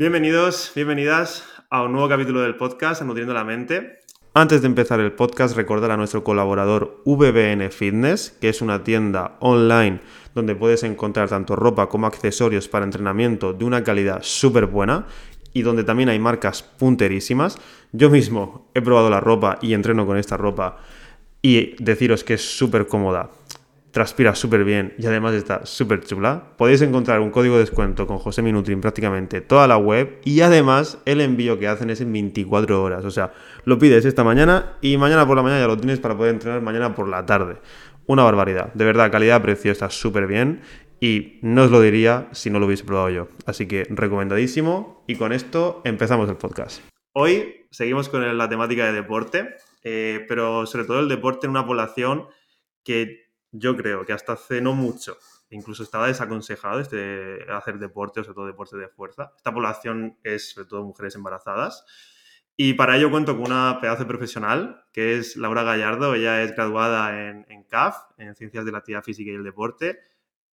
Bienvenidos, bienvenidas a un nuevo capítulo del podcast Nutriendo la Mente. Antes de empezar el podcast, recordar a nuestro colaborador VBN Fitness, que es una tienda online donde puedes encontrar tanto ropa como accesorios para entrenamiento de una calidad súper buena y donde también hay marcas punterísimas. Yo mismo he probado la ropa y entreno con esta ropa y deciros que es súper cómoda transpira súper bien y además está súper chula. Podéis encontrar un código de descuento con José Minutri en prácticamente toda la web y además el envío que hacen es en 24 horas. O sea, lo pides esta mañana y mañana por la mañana ya lo tienes para poder entrenar mañana por la tarde. Una barbaridad. De verdad, calidad-precio está súper bien y no os lo diría si no lo hubiese probado yo. Así que recomendadísimo y con esto empezamos el podcast. Hoy seguimos con la temática de deporte, eh, pero sobre todo el deporte en una población que yo creo que hasta hace no mucho, incluso estaba desaconsejado este, hacer deporte, sobre todo deporte de fuerza. Esta población es sobre todo mujeres embarazadas. Y para ello cuento con una pedazo profesional, que es Laura Gallardo. Ella es graduada en, en CAF, en Ciencias de la Actividad Física y el Deporte,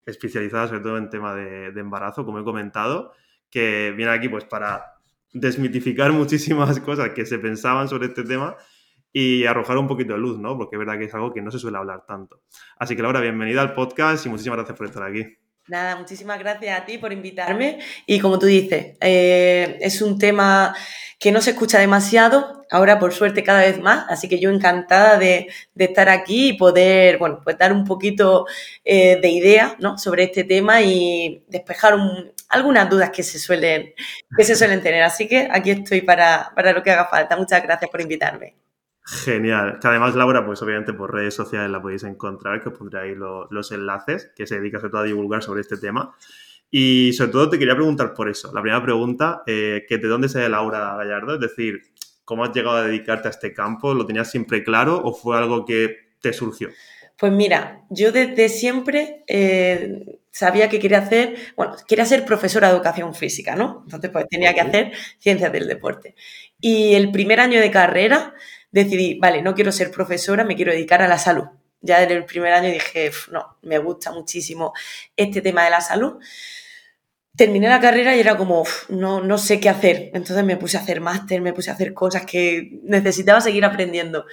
especializada sobre todo en tema de, de embarazo, como he comentado, que viene aquí pues para desmitificar muchísimas cosas que se pensaban sobre este tema y arrojar un poquito de luz, ¿no? Porque es verdad que es algo que no se suele hablar tanto. Así que Laura, bienvenida al podcast y muchísimas gracias por estar aquí. Nada, muchísimas gracias a ti por invitarme y como tú dices, eh, es un tema que no se escucha demasiado, ahora por suerte cada vez más, así que yo encantada de, estar aquí y poder, bueno, pues dar un poquito eh, de idea, ¿no? sobre este tema y despejar algunas dudas que se, suelen, que se suelen tener. Así que aquí estoy para, para lo que haga falta. Muchas gracias por invitarme. Genial. Que además, Laura, pues obviamente por redes sociales la podéis encontrar, que os pondré ahí los enlaces, que se dedica sobre todo a divulgar sobre este tema. Y sobre todo te quería preguntar por eso. La primera pregunta, eh, que ¿de dónde sale Laura Gallardo? Es decir, ¿cómo has llegado a dedicarte a este campo? ¿Lo tenías siempre claro o fue algo que te surgió? Pues mira, yo desde siempre eh, sabía que quería hacer, bueno, quería ser profesora de educación física, ¿no? Entonces, pues tenía que hacer ciencias del deporte. Y el primer año de carrera decidí, vale, no quiero ser profesora, me quiero dedicar a la salud. Ya en el primer año dije, no, me gusta muchísimo este tema de la salud. Terminé la carrera y era como, no, no sé qué hacer. Entonces me puse a hacer máster, me puse a hacer cosas que necesitaba seguir aprendiendo.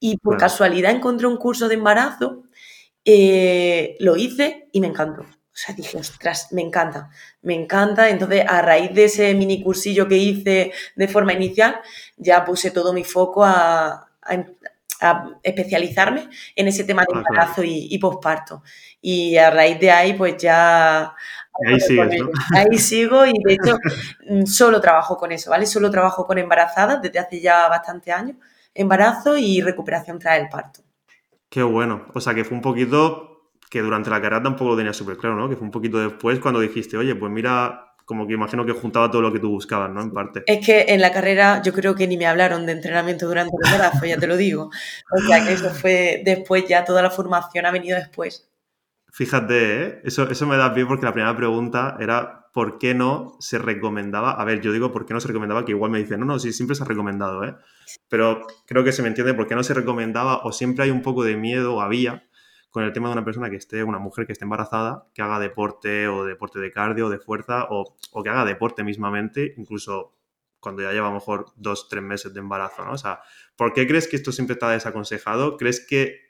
Y por casualidad encontré un curso de embarazo, eh, lo hice y me encantó. O sea, dije, ostras, me encanta, me encanta. Entonces, a raíz de ese mini cursillo que hice de forma inicial, ya puse todo mi foco a, especializarme en ese tema de ah, embarazo y, posparto. Y a raíz de ahí, pues ya... Ahí, sigues, ¿no? ahí sigo y de hecho mm, solo trabajo con eso, ¿vale? Solo trabajo con embarazadas desde hace ya bastante años. Embarazo y recuperación tras el parto. Qué bueno. O sea que fue un poquito que durante la carrera tampoco lo tenía súper claro, ¿no? Que fue un poquito después cuando dijiste, oye, pues mira, como que imagino que juntaba todo lo que tú buscabas, ¿no? En parte. Es que en la carrera yo creo que ni me hablaron de entrenamiento durante el embarazo, ya te lo digo. O sea que eso fue después, ya toda la formación ha venido después. Fíjate, ¿eh? eso, eso me da pie porque la primera pregunta era ¿por qué no se recomendaba? A ver, yo digo ¿por qué no se recomendaba? Que igual me dicen, no, no, sí, siempre se ha recomendado, ¿eh? Pero creo que se me entiende por qué no se recomendaba o siempre hay un poco de miedo, o había, con el tema de una persona que esté, una mujer que esté embarazada, que haga deporte o deporte de cardio, de fuerza, o, que haga deporte mismamente, incluso cuando ya lleva a lo mejor dos, tres meses de embarazo, ¿no? O sea, ¿por qué crees que esto siempre está desaconsejado? ¿Crees que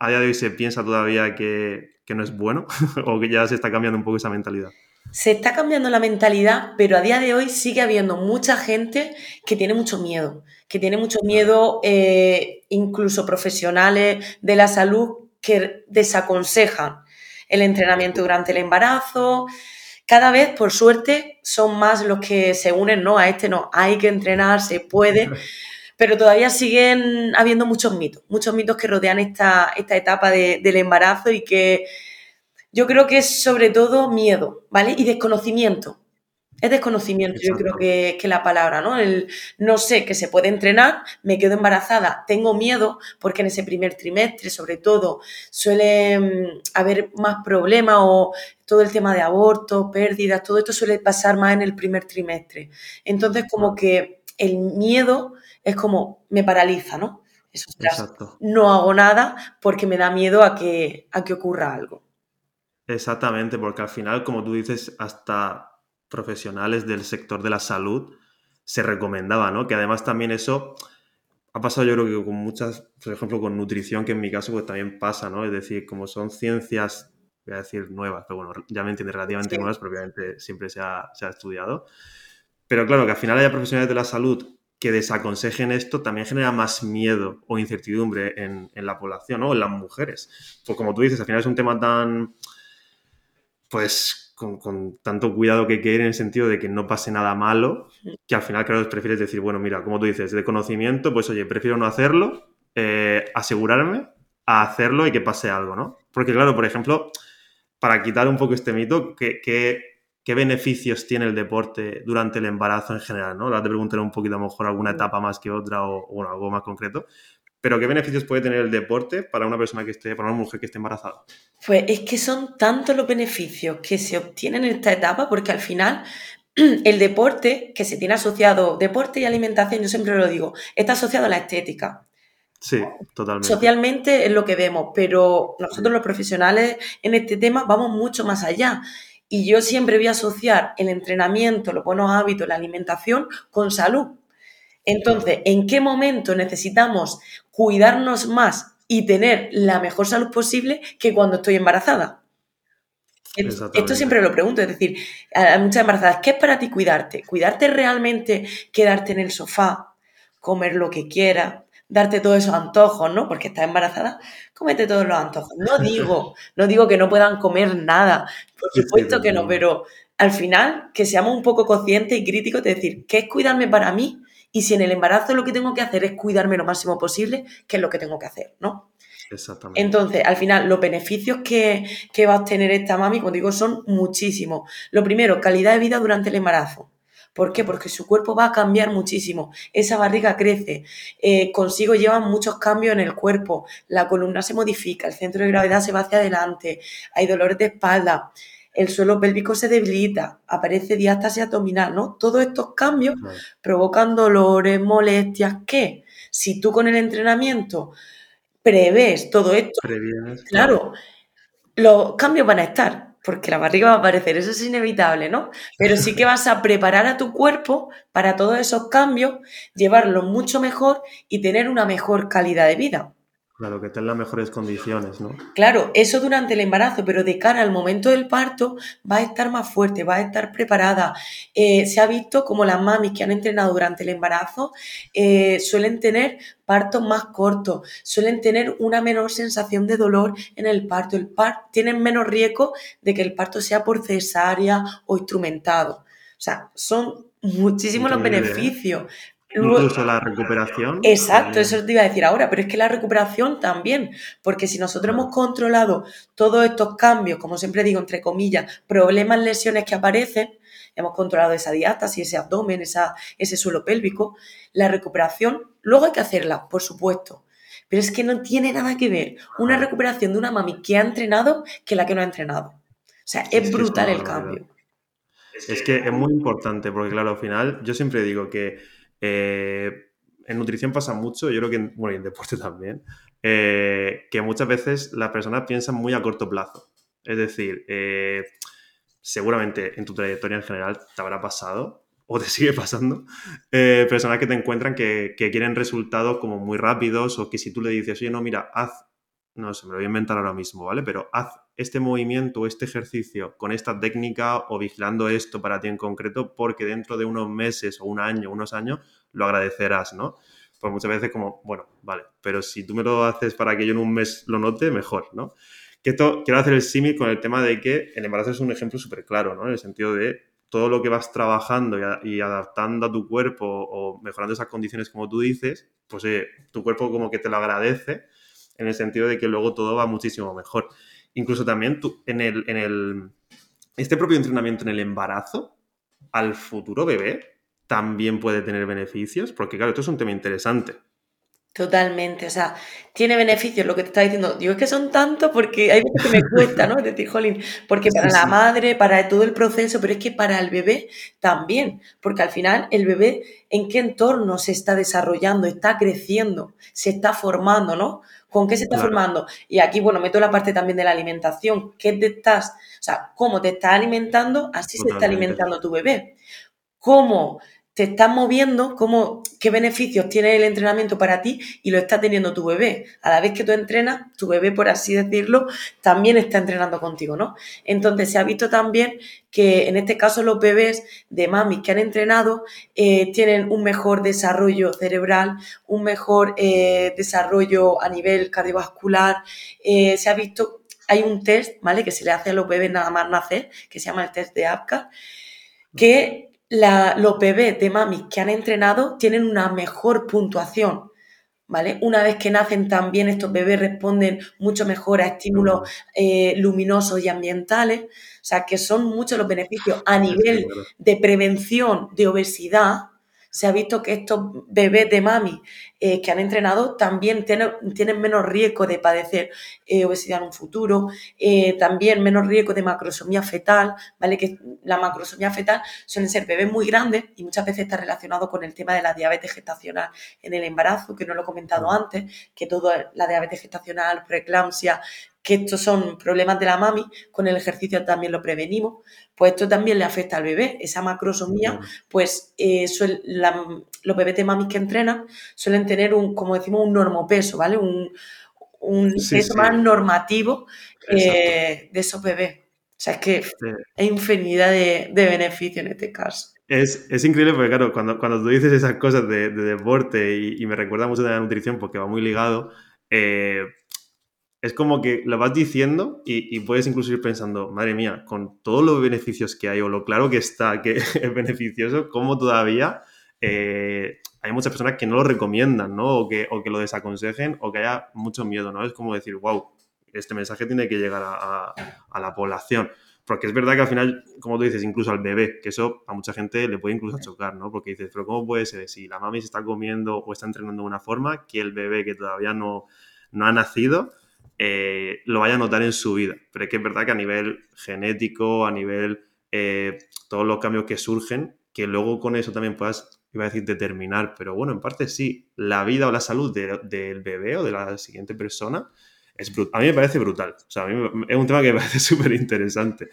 a día de hoy se piensa todavía que, que no es bueno o que ya se está cambiando un poco esa mentalidad? Se está cambiando la mentalidad, pero a día de hoy sigue habiendo mucha gente que tiene mucho miedo, que tiene mucho miedo, eh, incluso profesionales de la salud, que desaconsejan el entrenamiento durante el embarazo. Cada vez, por suerte, son más los que se unen, no, a este no, hay que entrenar, se puede, pero todavía siguen habiendo muchos mitos, muchos mitos que rodean esta, esta etapa del embarazo y que yo creo que es sobre todo miedo, ¿vale? Y desconocimiento. Es desconocimiento, yo creo que, que, la palabra, ¿no? El no sé que se puede entrenar, me quedo embarazada, tengo miedo, porque en ese primer trimestre, sobre todo, suele mm, haber más problemas o todo el tema de aborto, pérdidas, todo esto suele pasar más en el primer trimestre. Entonces, como que el miedo es como me paraliza, ¿no? Eso, no hago nada porque me da miedo a que, a que ocurra algo. Exactamente, porque al final, como tú dices, hasta profesionales del sector de la salud se recomendaba, ¿no? Que además también eso ha pasado yo creo que con muchas, por ejemplo, con nutrición, que en mi caso pues también pasa, ¿no? Es decir, como son ciencias, voy a decir nuevas, pero bueno, ya me entiendes, relativamente nuevas, pero obviamente siempre se ha, se ha estudiado. Pero claro, que al final haya profesionales de la salud que desaconsejen esto también genera más miedo o incertidumbre en, en la población, ¿no? En las mujeres. Pues como tú dices, al final es un tema tan, pues con, tanto cuidado que quiere en el sentido de que no pase nada malo, que al final, claro, prefieres decir, bueno, mira, como tú dices, de conocimiento, pues oye, prefiero no hacerlo, eh, asegurarme a hacerlo y que pase algo, ¿no? Porque claro, por ejemplo, para quitar un poco este mito, ¿qué, qué, beneficios tiene el deporte durante el embarazo en general, ¿no? Ahora te preguntaré un poquito a lo mejor alguna etapa más que otra o, o algo más concreto, pero ¿qué beneficios puede tener el deporte para una persona que esté, para una mujer que esté embarazada? Pues es que son tantos los beneficios que se obtienen en esta etapa, porque al final el deporte que se tiene asociado, deporte y alimentación, yo siempre lo digo, está asociado a la estética. Sí, totalmente. Socialmente es lo que vemos, pero nosotros los profesionales en este tema vamos mucho más allá. Y yo siempre voy a asociar el entrenamiento, los buenos hábitos, la alimentación con salud. Entonces, ¿en qué momento necesitamos cuidarnos más y tener la mejor salud posible que cuando estoy embarazada? Esto siempre lo pregunto, es decir, a muchas embarazadas, ¿qué es para ti cuidarte? ¿Cuidarte realmente quedarte en el sofá, comer lo que quieras, darte todos esos antojos, ¿no? Porque estás embarazada, cómete todos los antojos. No digo, no digo que no puedan comer nada, por supuesto que no, pero al final que seamos un poco conscientes y críticos de decir, ¿qué es cuidarme para mí? Y si en el embarazo lo que tengo que hacer es cuidarme lo máximo posible, ¿qué es lo que tengo que hacer? ¿no? Exactamente. Entonces, al final, los beneficios que, va a obtener esta mami, como digo, son muchísimos. Lo primero, calidad de vida durante el embarazo. ¿Por qué? Porque su cuerpo va a cambiar muchísimo. Esa barriga crece. Eh, consigo llevan muchos cambios en el cuerpo. La columna se modifica, el centro de gravedad se va hacia adelante. Hay dolores de espalda el suelo pélvico se debilita, aparece diástasis abdominal, ¿no? Todos estos cambios provocan dolores, molestias, ¿qué? Si tú con el entrenamiento prevés todo esto, claro, los cambios van a estar, porque la barriga va a aparecer, eso es inevitable, ¿no? Pero sí que vas a preparar a tu cuerpo para todos esos cambios, llevarlo mucho mejor y tener una mejor calidad de vida. Claro, que esté en las mejores condiciones, ¿no? Claro, eso durante el embarazo, pero de cara al momento del parto va a estar más fuerte, va a estar preparada. Eh, se ha visto como las mamis que han entrenado durante el embarazo eh, suelen tener partos más cortos, suelen tener una menor sensación de dolor en el parto, el par tienen menos riesgo de que el parto sea por cesárea o instrumentado. O sea, son muchísimos los ¿eh? beneficios. Incluso la recuperación. Exacto, eso te iba a decir ahora, pero es que la recuperación también, porque si nosotros hemos controlado todos estos cambios, como siempre digo, entre comillas, problemas, lesiones que aparecen, hemos controlado esa diástasis, ese abdomen, esa, ese suelo pélvico, la recuperación, luego hay que hacerla, por supuesto, pero es que no tiene nada que ver una recuperación de una mami que ha entrenado que la que no ha entrenado. O sea, es, brutal el cambio. Es que es muy importante, porque claro, al final yo siempre digo que eh, en nutrición pasa mucho, yo creo que en, en deporte también, eh, que muchas veces las personas piensan muy a corto plazo. Es decir, eh, seguramente en tu trayectoria en general te habrá pasado o te sigue pasando, personas que te encuentran que, que, quieren resultados como muy rápidos o que si tú le dices, oye, no, mira, haz, no sé, me lo voy a inventar ahora mismo, ¿vale? Pero haz este movimiento o este ejercicio con esta técnica o vigilando esto para ti en concreto, porque dentro de unos meses o un año, unos años, lo agradecerás, ¿no? Pues muchas veces como, bueno, vale, pero si tú me lo haces para que yo en un mes lo note, mejor, ¿no? Que esto, quiero hacer el símil con el tema de que el embarazo es un ejemplo súper claro, ¿no? En el sentido de todo lo que vas trabajando y, adaptando a tu cuerpo o mejorando esas condiciones como tú dices, pues tu cuerpo como que te lo agradece en el sentido de que luego todo va muchísimo mejor. Incluso también tú, en, el, en el, este propio entrenamiento en el embarazo, al futuro bebé también puede tener beneficios, porque claro, esto es un tema interesante. Totalmente, o sea, tiene beneficios lo que te está diciendo. Digo, es que son tantos porque hay veces que me cuesta, ¿no? Es decir, jolín, porque para la madre, para todo el proceso, pero es que para el bebé también, porque al final el bebé en qué entorno se está desarrollando, está creciendo, se está formando, ¿no? ¿Con qué se está formando? Y aquí, bueno, meto la parte también de la alimentación. ¿Qué te estás, o sea, cómo te estás alimentando, así se está alimentando tu bebé. ¿Cómo te estás moviendo, cómo, qué beneficios tiene el entrenamiento para ti y lo está teniendo tu bebé. A la vez que tú entrenas, tu bebé, por así decirlo, también está entrenando contigo, ¿no? Entonces se ha visto también que en este caso los bebés de mami que han entrenado eh, tienen un mejor desarrollo cerebral, un mejor eh, desarrollo a nivel cardiovascular. Eh, se ha visto, hay un test, ¿vale? Que se le hace a los bebés nada más nacer, que se llama el test de APCA, que los bebés de mami que han entrenado tienen una mejor puntuación. ¿Vale? Una vez que nacen también estos bebés responden mucho mejor a estímulos eh, luminosos y ambientales, o sea que son muchos los beneficios a nivel de prevención de obesidad, se ha visto que estos bebés de mami eh, que han entrenado también tienen, tienen menos riesgo de padecer eh, obesidad en un futuro, eh, también menos riesgo de macrosomía fetal, ¿vale? Que la macrosomía fetal suelen ser bebés muy grandes y muchas veces está relacionado con el tema de la diabetes gestacional en el embarazo, que no lo he comentado antes, que toda la diabetes gestacional, preeclampsia, que estos son problemas de la mami, con el ejercicio también lo prevenimos, pues esto también le afecta al bebé. Esa macrosomía, pues eh, los bebés de mami que entrenan suelen tener un, como decimos, un normopeso, ¿vale? Un, peso más normativo de esos bebés. O sea, es que hay infinidad de, beneficios en este caso. Es, increíble porque, claro, cuando, cuando tú dices esas cosas de, deporte y, me recuerda mucho de la nutrición porque va muy ligado, eh, es como que lo vas diciendo y, puedes incluso ir pensando, madre mía, con todos los beneficios que hay o lo claro que está que es beneficioso, ¿cómo todavía eh, hay muchas personas que no lo recomiendan, ¿no? O que, o que lo desaconsejen o que haya mucho miedo, ¿no? Es como decir, wow, este mensaje tiene que llegar a, la población. Porque es verdad que al final, como tú dices, incluso al bebé, que eso a mucha gente le puede incluso chocar, ¿no? Porque dices, pero ¿cómo puede ser si la mami se está comiendo o está entrenando de una forma que el bebé que todavía no, no ha nacido eh, lo vaya a notar en su vida. Pero es que es verdad que a nivel genético, a nivel eh, todos los cambios que surgen, que luego con eso también puedas, iba a decir, determinar, pero bueno, en parte sí, la vida o la salud del bebé o de la siguiente persona es A mí me parece brutal. O sea, a mí es un tema que me parece súper interesante.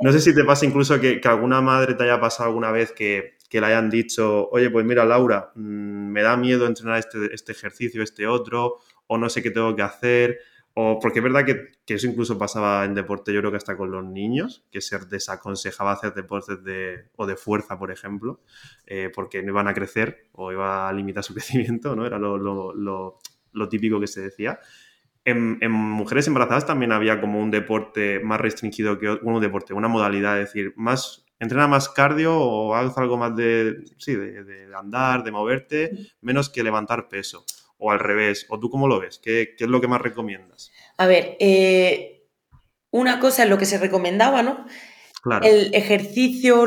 No sé si te pasa incluso que, alguna madre te haya pasado alguna vez que, le hayan dicho, oye, pues mira, Laura, mm, me da miedo entrenar este, este ejercicio, este otro, o no sé qué tengo que hacer, o porque es verdad que, eso incluso pasaba en deporte, yo creo que hasta con los niños, que se desaconsejaba hacer deportes de, o de fuerza, por ejemplo, eh, porque no iban a crecer o iba a limitar su crecimiento, ¿no? Era lo, típico que se decía. En, mujeres embarazadas también había como un deporte más restringido que un deporte, una modalidad, es decir, más entrena más cardio o haz algo más de, sí, de andar, de moverte, menos que levantar peso o al revés? ¿O tú cómo lo ves? ¿Qué, es lo que más recomiendas? A ver, eh, una cosa es lo que se recomendaba, ¿no? Claro. El ejercicio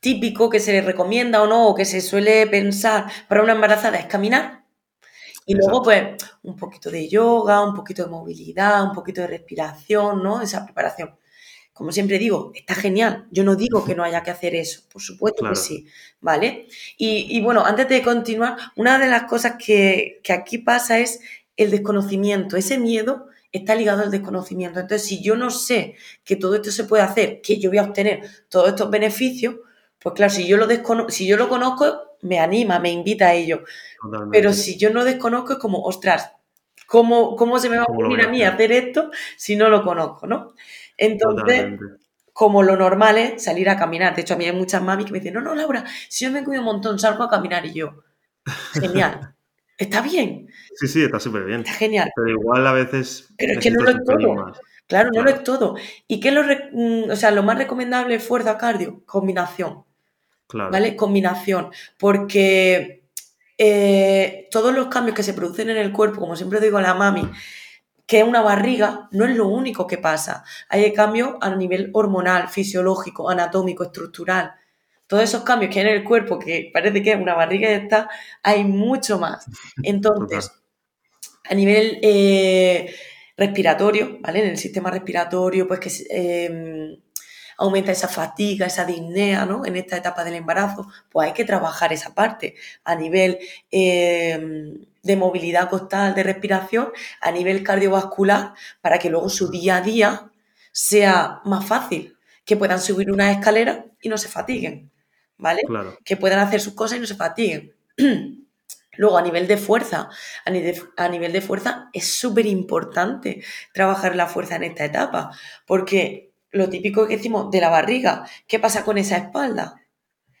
típico que se le recomienda o no, o que se suele pensar para una embarazada es caminar. Y luego, pues, un poquito de yoga, un poquito de movilidad, un poquito de respiración, ¿no? Esa preparación como siempre digo, está genial. Yo no digo que no haya que hacer eso, por supuesto que sí, ¿vale? Y, bueno, antes de continuar, una de las cosas que, aquí pasa es el desconocimiento. Ese miedo está ligado al desconocimiento. Entonces, si yo no sé que todo esto se puede hacer, que yo voy a obtener todos estos beneficios, pues claro, si yo lo, si yo lo conozco, me anima, me invita a ello. Pero si yo no desconozco, es como, ostras, ¿cómo, cómo se me va a ocurrir a mí hacer esto si no lo conozco, ¿no? Entonces, como lo normal es salir a caminar. De hecho, a mí hay muchas mamis que me dicen, no, no, Laura, si yo me cuido un montón, salgo a caminar y yo, genial. Está bien. Sí, sí, está súper bien. Está genial. Pero igual a veces... Pero es que no lo es todo. Claro, no lo es todo. ¿Y qué es lo, mm, o sea, lo más recomendable es fuerza cardio? Combinación. Claro. ¿Vale? Combinación. Porque eh, todos los cambios que se producen en el cuerpo, como siempre digo a la mami, que una barriga no es lo único que pasa. Hay cambios a nivel hormonal, fisiológico, anatómico, estructural. todos esos cambios que hay en el cuerpo, que parece que es una barriga y está, hay mucho más. Entonces, a nivel eh, respiratorio, ¿vale? En el sistema respiratorio, pues que em, aumenta esa fatiga, esa disnea, ¿no? En esta etapa del embarazo, pues hay que trabajar esa parte a nivel em, de movilidad costal, de respiración, a nivel cardiovascular, para que luego su día a día sea más fácil, que puedan subir una escalera y no se fatiguen, ¿vale? Que puedan hacer sus cosas y no se fatiguen. Luego, a nivel de fuerza, a nivel, a nivel de fuerza es súper importante trabajar la fuerza en esta etapa, porque lo típico que decimos de la barriga, ¿qué pasa con esa espalda?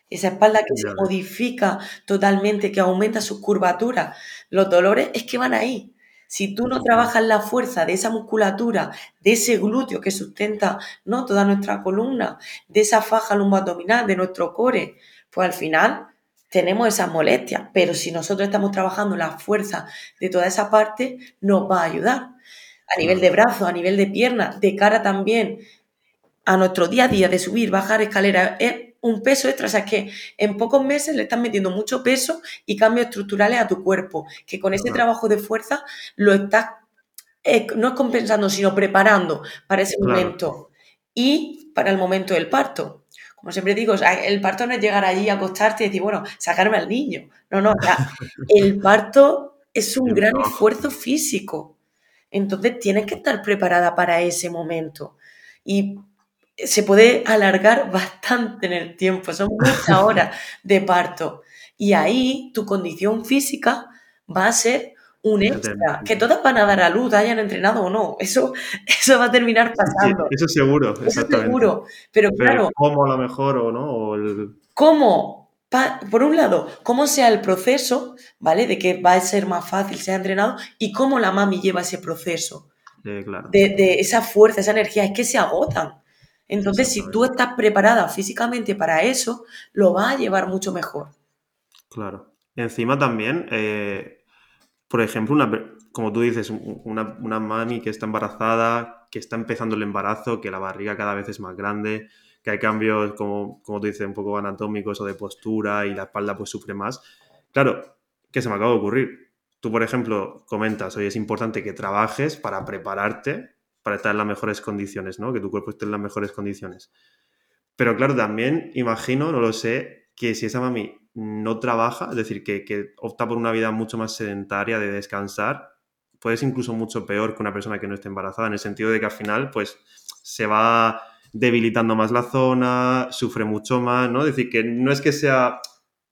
Esa espalda que se modifica totalmente, que aumenta su curvatura. Los dolores es que van ahí. Si tú no trabajas la fuerza de esa musculatura, de ese glúteo que sustenta ¿no? toda nuestra columna, de esa faja lumboabdominal, de nuestro core, pues al final tenemos esas molestias. Pero si nosotros estamos trabajando la fuerza de toda esa parte, nos va a ayudar. A nivel de brazo, a nivel de pierna, de cara también, a nuestro día a día de subir, bajar escaleras, es un peso extra. O sea, que en pocos meses le estás metiendo mucho peso y cambios estructurales a tu cuerpo, que con ese trabajo de fuerza lo estás, eh, no es compensando, sino preparando para ese momento y para el momento del parto. Como siempre digo, el parto no es llegar allí, acostarte y decir, bueno, sacarme al niño. No, no, el parto es un gran esfuerzo físico. Entonces tienes que estar preparada para ese momento. Y se puede alargar bastante en el tiempo, son muchas horas de parto. Y ahí tu condición física va a ser un extra, que todas van a dar a luz, hayan entrenado o no, eso, eso va a terminar pasando. eso seguro, eso seguro, pero, claro... ¿Cómo a lo mejor o no? ¿Cómo? por un lado, cómo sea el proceso, ¿vale? De que va a ser más fácil, sea entrenado, y cómo la mami lleva ese proceso. claro. de, de, esa fuerza, esa energía, es que se agotan. Entonces, si tú estás preparada físicamente para eso, lo va a llevar mucho mejor. Claro. Encima también, eh, por ejemplo, una, como tú dices, una, mami que está embarazada, que está empezando el embarazo, que la barriga cada vez es más grande, que hay cambios, como, como tú dices, un poco anatómicos o de postura y la espalda pues sufre más. Claro, ¿qué se me acaba de ocurrir? Tú, por ejemplo, comentas, hoy es importante que trabajes para prepararte para estar en las mejores condiciones, ¿no? Que tu cuerpo esté en las mejores condiciones. Pero claro, también imagino, no lo sé, que si esa mami no trabaja, es decir, que, opta por una vida mucho más sedentaria de descansar, puede ser incluso mucho peor que una persona que no esté embarazada, en el sentido de que al final, pues, se va debilitando más la zona, sufre mucho más, ¿no? Es decir, que no es que sea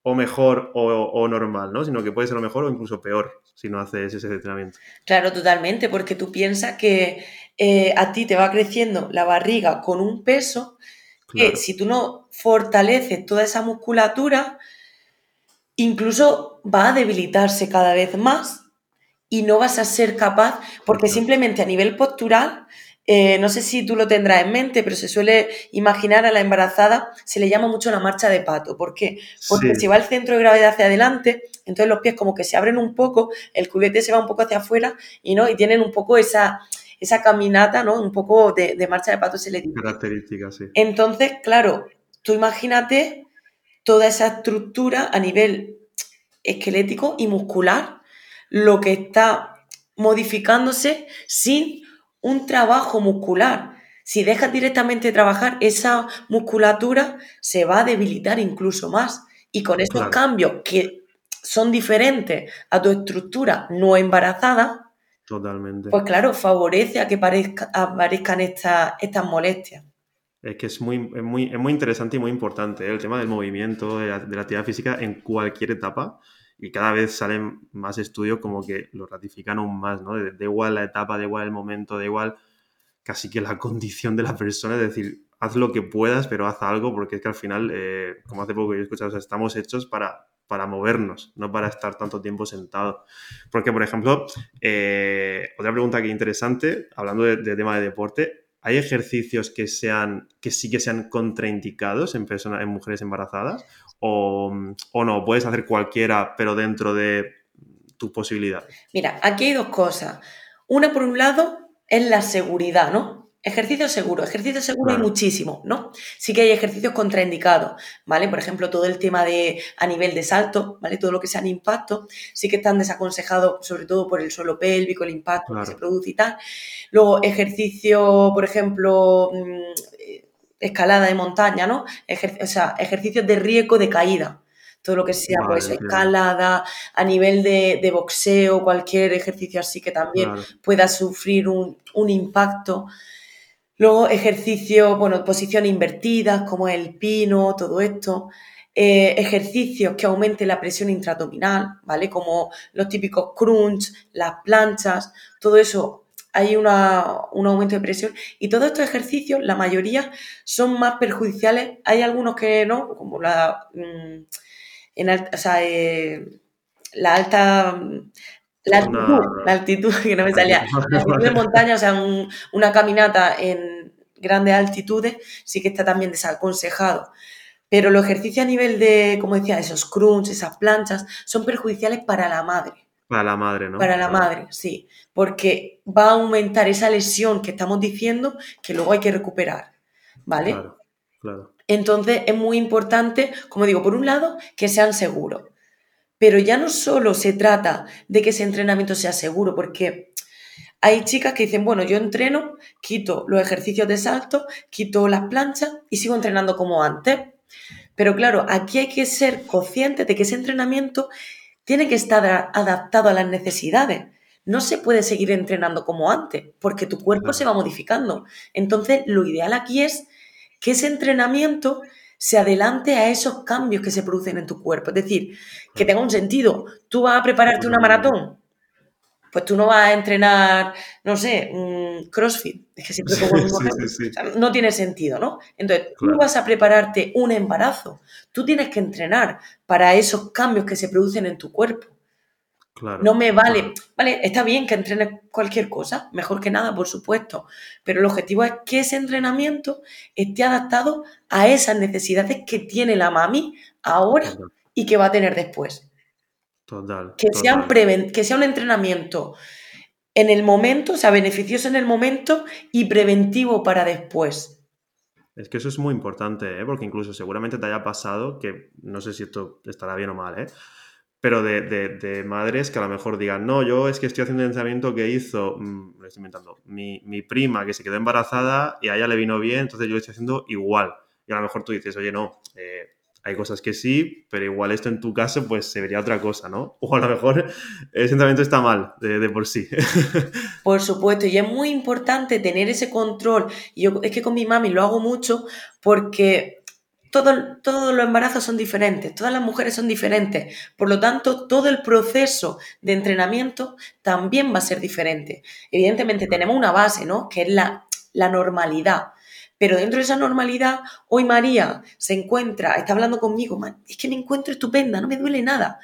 o mejor o, normal, ¿no? Sino que puede ser lo mejor o incluso peor si no haces ese entrenamiento. Claro, totalmente, porque tú piensas que eh, a ti te va creciendo la barriga con un peso que si tú no fortaleces toda esa musculatura, incluso va a debilitarse cada vez más y no vas a ser capaz, porque simplemente a nivel postural, eh, no sé si tú lo tendrás en mente, pero se suele imaginar a la embarazada, se le llama mucho la marcha de pato. ¿Por qué? Porque si va el centro de gravedad hacia adelante, entonces los pies como que se abren un poco, el culete se va un poco hacia afuera y, ¿no? y tienen un poco esa, esa caminata, ¿no? Un poco de, marcha de pato se le dice. Característica, sí. Entonces, claro, tú imagínate toda esa estructura a nivel esquelético y muscular, lo que está modificándose sin un trabajo muscular. Si dejas directamente trabajar, esa musculatura se va a debilitar incluso más. Y con esos cambios que son diferentes a tu estructura no embarazada, Totalmente. Pues claro, favorece a que aparezcan estas molestias. Es que es muy, muy, muy interesante y muy importante ¿eh? el tema del movimiento, de la, actividad física en cualquier etapa. Y cada vez salen más estudios como que lo ratifican aún más, ¿no? Da igual la etapa, da igual el momento, da igual casi que la condición de la persona. Es decir, haz lo que puedas, pero haz algo, porque es que al final, eh, como hace poco yo he escuchado, estamos hechos para, para movernos, no para estar tanto tiempo sentado. Porque, por ejemplo, eh, otra pregunta que interesante, hablando de, tema de deporte, ¿hay ejercicios que sean, que sí que sean contraindicados en personas, en mujeres embarazadas? O, o no, puedes hacer cualquiera, pero dentro de tus posibilidades. Mira, aquí hay dos cosas. Una, por un lado, es la seguridad, ¿no? Ejercicio seguro, ejercicio seguro hay muchísimo, ¿no? Sí que hay ejercicios contraindicados, ¿vale? Por ejemplo, todo el tema de a nivel de salto, ¿vale? Todo lo que sea impacto, sí que están desaconsejados, sobre todo por el suelo pélvico, el impacto que se produce y tal. Luego, ejercicio, por ejemplo, mm, escalada de montaña, ¿no? o sea, ejercicios de riesgo de caída todo lo que sea, pues escalada, a nivel de, boxeo, cualquier ejercicio así que también pueda sufrir un, impacto. Luego ejercicios, bueno, posiciones invertidas como el pino, todo esto. Eh, ejercicios que aumenten la presión intraabdominal, ¿vale? Como los típicos crunch, las planchas, todo eso hay un aumento de presión y todos estos ejercicios, la mayoría, son más perjudiciales. Hay algunos que no, como la... Mm, en o sea, eh, la alta, la altitud, la altitud, que no me salía, la altitud de montaña, o sea, una caminata en grandes altitudes sí que está también desaconsejado. Pero los ejercicios a nivel de, como decía, esos crunch, esas planchas, son perjudiciales para la madre. Para la madre, ¿no? Para la madre, sí. Porque va a aumentar esa lesión que estamos diciendo que luego hay que recuperar. ¿Vale? Claro, claro. Entonces es muy importante, como digo, por un lado, que sean seguros. Pero ya no solo se trata de que ese entrenamiento sea seguro, porque hay chicas que dicen, bueno, yo entreno, quito los ejercicios de salto, quito las planchas y sigo entrenando como antes. Pero claro, aquí hay que ser consciente de que ese entrenamiento tiene que estar adaptado a las necesidades. No se puede seguir entrenando como antes, porque tu cuerpo se va modificando. Entonces, lo ideal aquí es que ese entrenamiento se adelante a esos cambios que se producen en tu cuerpo. Es decir, que tenga un sentido. Tú vas a prepararte una maratón, pues tú no vas a entrenar, no sé, CrossFit. Es que siempre pongo no tiene sentido, ¿no? Entonces, tú vas a prepararte un embarazo. Tú tienes que entrenar para esos cambios que se producen en tu cuerpo no me vale, vale, está bien que entrenes cualquier cosa, mejor que nada, por supuesto, pero el objetivo es que ese entrenamiento esté adaptado a esas necesidades que tiene la mami ahora y que va a tener después. Total. Que, Sea un que sea un entrenamiento en el momento, o sea, beneficioso en el momento y preventivo para después. Es que eso es muy importante, ¿eh? porque incluso seguramente te haya pasado, que no sé si esto estará bien o mal, ¿eh? Pero de, de, madres que a lo mejor digan, no, yo es que estoy haciendo un entrenamiento que hizo, mm, estoy inventando, mi, mi, prima que se quedó embarazada y a ella le vino bien, entonces yo lo estoy haciendo igual. Y a lo mejor tú dices, oye, no, eh, hay cosas que sí, pero igual esto en tu caso pues se vería otra cosa, ¿no? O a lo mejor ese entrenamiento está mal de, de por sí. Por supuesto, y es muy importante tener ese control. Yo es que con mi mami lo hago mucho porque todos los embarazos son diferentes, todas las mujeres son diferentes, por lo tanto, todo el proceso de entrenamiento también va a ser diferente. Evidentemente tenemos una base, ¿no? Que es la, la normalidad. Pero dentro de esa normalidad, hoy María se encuentra, está hablando conmigo, es que me encuentro estupenda, no me duele nada.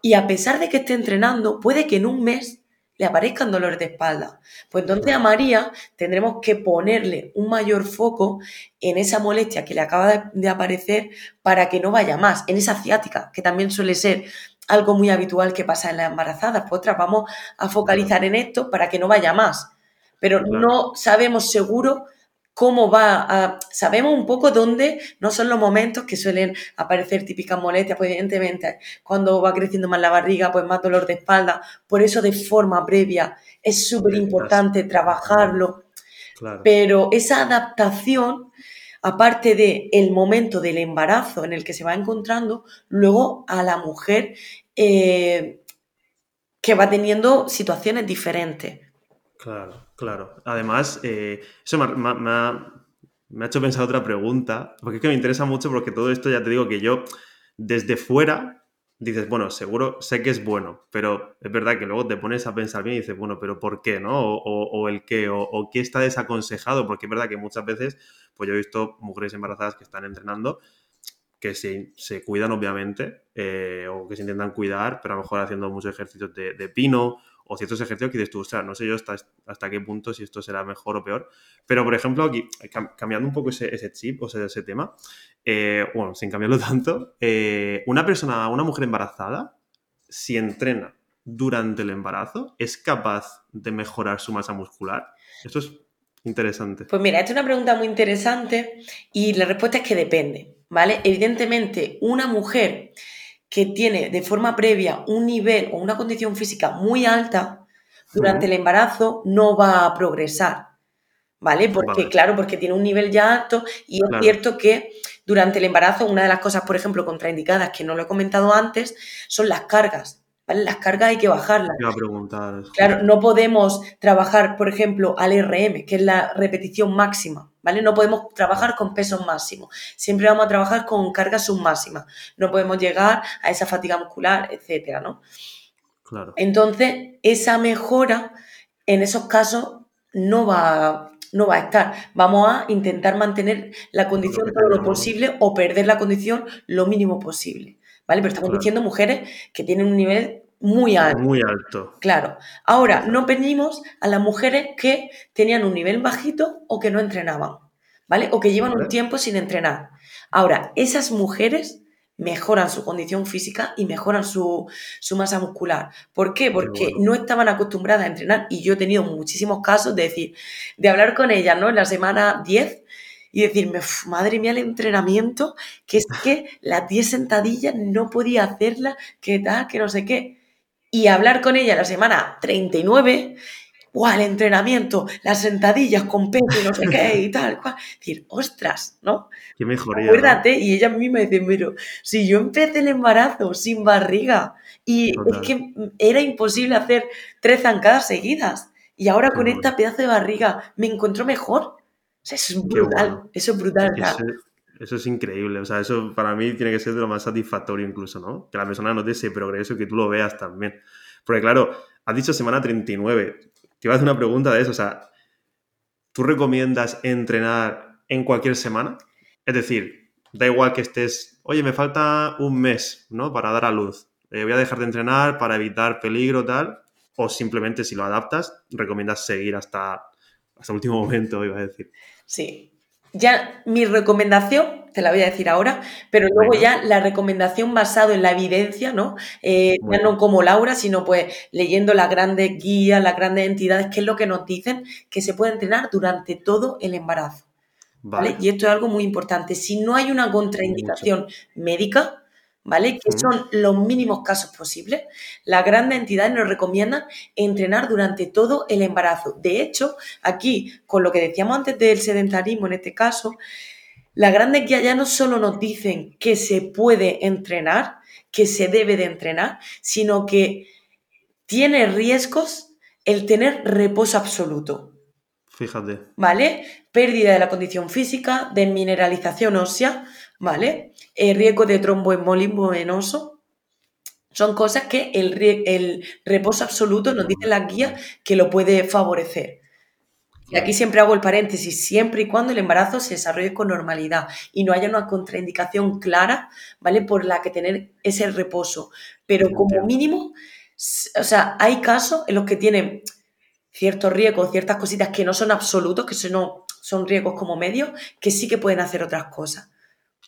Y a pesar de que esté entrenando, puede que en un mes le aparezcan dolores de espalda. Pues entonces a María tendremos que ponerle un mayor foco en esa molestia que le acaba de, aparecer para que no vaya más, en esa ciática, que también suele ser algo muy habitual que pasa en las embarazadas. Pues otra, vamos a focalizar en esto para que no vaya más. Pero no sabemos seguro cómo va a... Sabemos un poco dónde no son los momentos que suelen aparecer típicas molestias, pues evidentemente cuando va creciendo más la barriga, pues más dolor de espalda, por eso de forma previa es súper importante trabajarlo, pero esa adaptación, aparte de el momento del embarazo en el que se va encontrando, luego a la mujer eh, que va teniendo situaciones diferentes. Claro. Claro. Además, eh, eso me, ha, hecho pensar otra pregunta, porque es que me interesa mucho porque todo esto ya te digo que yo desde fuera dices, bueno, seguro sé que es bueno, pero es verdad que luego te pones a pensar bien y dices, bueno, pero ¿por qué? ¿no? O, el qué, o, qué está desaconsejado, porque es verdad que muchas veces, pues yo he visto mujeres embarazadas que están entrenando que se, cuidan obviamente, eh, o que se intentan cuidar, pero a lo mejor haciendo muchos ejercicios de, de pino o ciertos ejercicios que dices tú, o sea, no sé yo hasta, hasta qué punto si esto será mejor o peor. Pero, por ejemplo, aquí, cambiando un poco ese, chip, o ese tema, eh, bueno, sin cambiarlo tanto, eh, una persona, una mujer embarazada, si entrena durante el embarazo, ¿es capaz de mejorar su masa muscular? Esto es Interesante. Pues mira, esta es una pregunta muy interesante y la respuesta es que depende, ¿vale? Evidentemente, una mujer que tiene de forma previa un nivel o una condición física muy alta, durante el embarazo no va a progresar, ¿vale? Porque, claro, porque tiene un nivel ya alto y es cierto que durante el embarazo una de las cosas, por ejemplo, contraindicadas, que no lo he comentado antes, son las cargas. Las cargas hay que bajarlas. a preguntar. Claro, no podemos trabajar, por ejemplo, al RM, que es la repetición máxima, ¿vale? No podemos trabajar con pesos máximos. Siempre vamos a trabajar con cargas submáximas. No podemos llegar a esa fatiga muscular, etcétera, ¿no? Claro. Entonces, esa mejora en esos casos no va, no va a estar. Vamos a intentar mantener la condición todo lo posible o perder la condición lo mínimo posible. ¿Vale? Pero estamos diciendo mujeres que tienen un nivel muy alto. Muy alto. Claro. Ahora, no pedimos a las mujeres que tenían un nivel bajito o que no entrenaban, ¿vale? O que llevan un tiempo sin entrenar. Ahora, esas mujeres mejoran su condición física y mejoran su, masa muscular. ¿Por qué? Porque no estaban acostumbradas a entrenar y yo he tenido muchísimos casos de decir, de hablar con ellas, ¿no? En la semana 10 y decirme, madre mía, el entrenamiento, que es que las 10 sentadillas no podía hacerla, que tal, que no sé qué. Y hablar con ella la semana 39, ¡guau! El entrenamiento, las sentadillas con peso y no sé qué y tal, cual. decir, ostras, ¿no? Qué mejoría. Acuérdate, y ella a mí me dice, pero si yo empecé el embarazo sin barriga y es que era imposible hacer tres zancadas seguidas. Y ahora con esta pedazo de barriga me encuentro mejor eso es brutal, eso es brutal. Eso, es increíble, o sea, eso para mí tiene que ser de lo más satisfactorio incluso, ¿no? Que la persona note ese progreso y que tú lo veas también. Porque claro, has dicho semana 39, te iba a hacer una pregunta de eso, o sea, ¿tú recomiendas entrenar en cualquier semana? Es decir, da igual que estés, oye, me falta un mes, ¿no? Para dar a luz. Eh, voy a dejar de entrenar para evitar peligro, tal. O simplemente si lo adaptas, recomiendas seguir hasta hasta el último momento, iba a decir. Sí. Ya mi recomendación, te la voy a decir ahora, pero luego ya la recomendación basado en la evidencia, ¿no? Eh, ya no como Laura, sino pues leyendo las grandes guías, las grandes entidades, qué es lo que nos dicen que se puede entrenar durante todo el embarazo. ¿vale? Y esto es algo muy importante. Si no hay una contraindicación médica, ¿vale? Que son los mínimos casos posibles. Las grandes entidades nos recomiendan entrenar durante todo el embarazo. De hecho, aquí, con lo que decíamos antes del sedentarismo en este caso, las grandes guías ya no solo nos dicen que se puede entrenar, que se debe de entrenar, sino que tiene riesgos el tener reposo absoluto. Fíjate. ¿Vale? Pérdida de la condición física, desmineralización ósea, ¿vale? El riesgo de tromboembolismo venoso. Son cosas que el, el reposo absoluto nos dice la guía que lo puede favorecer. Y aquí siempre hago el paréntesis, siempre y cuando el embarazo se desarrolle con normalidad y no haya una contraindicación clara, ¿vale? Por la que tener ese reposo. Pero como mínimo, o sea, hay casos en los que tienen ciertos riesgos, ciertas cositas que no son absolutos, que son, son riesgos como medios, que sí que pueden hacer otras cosas.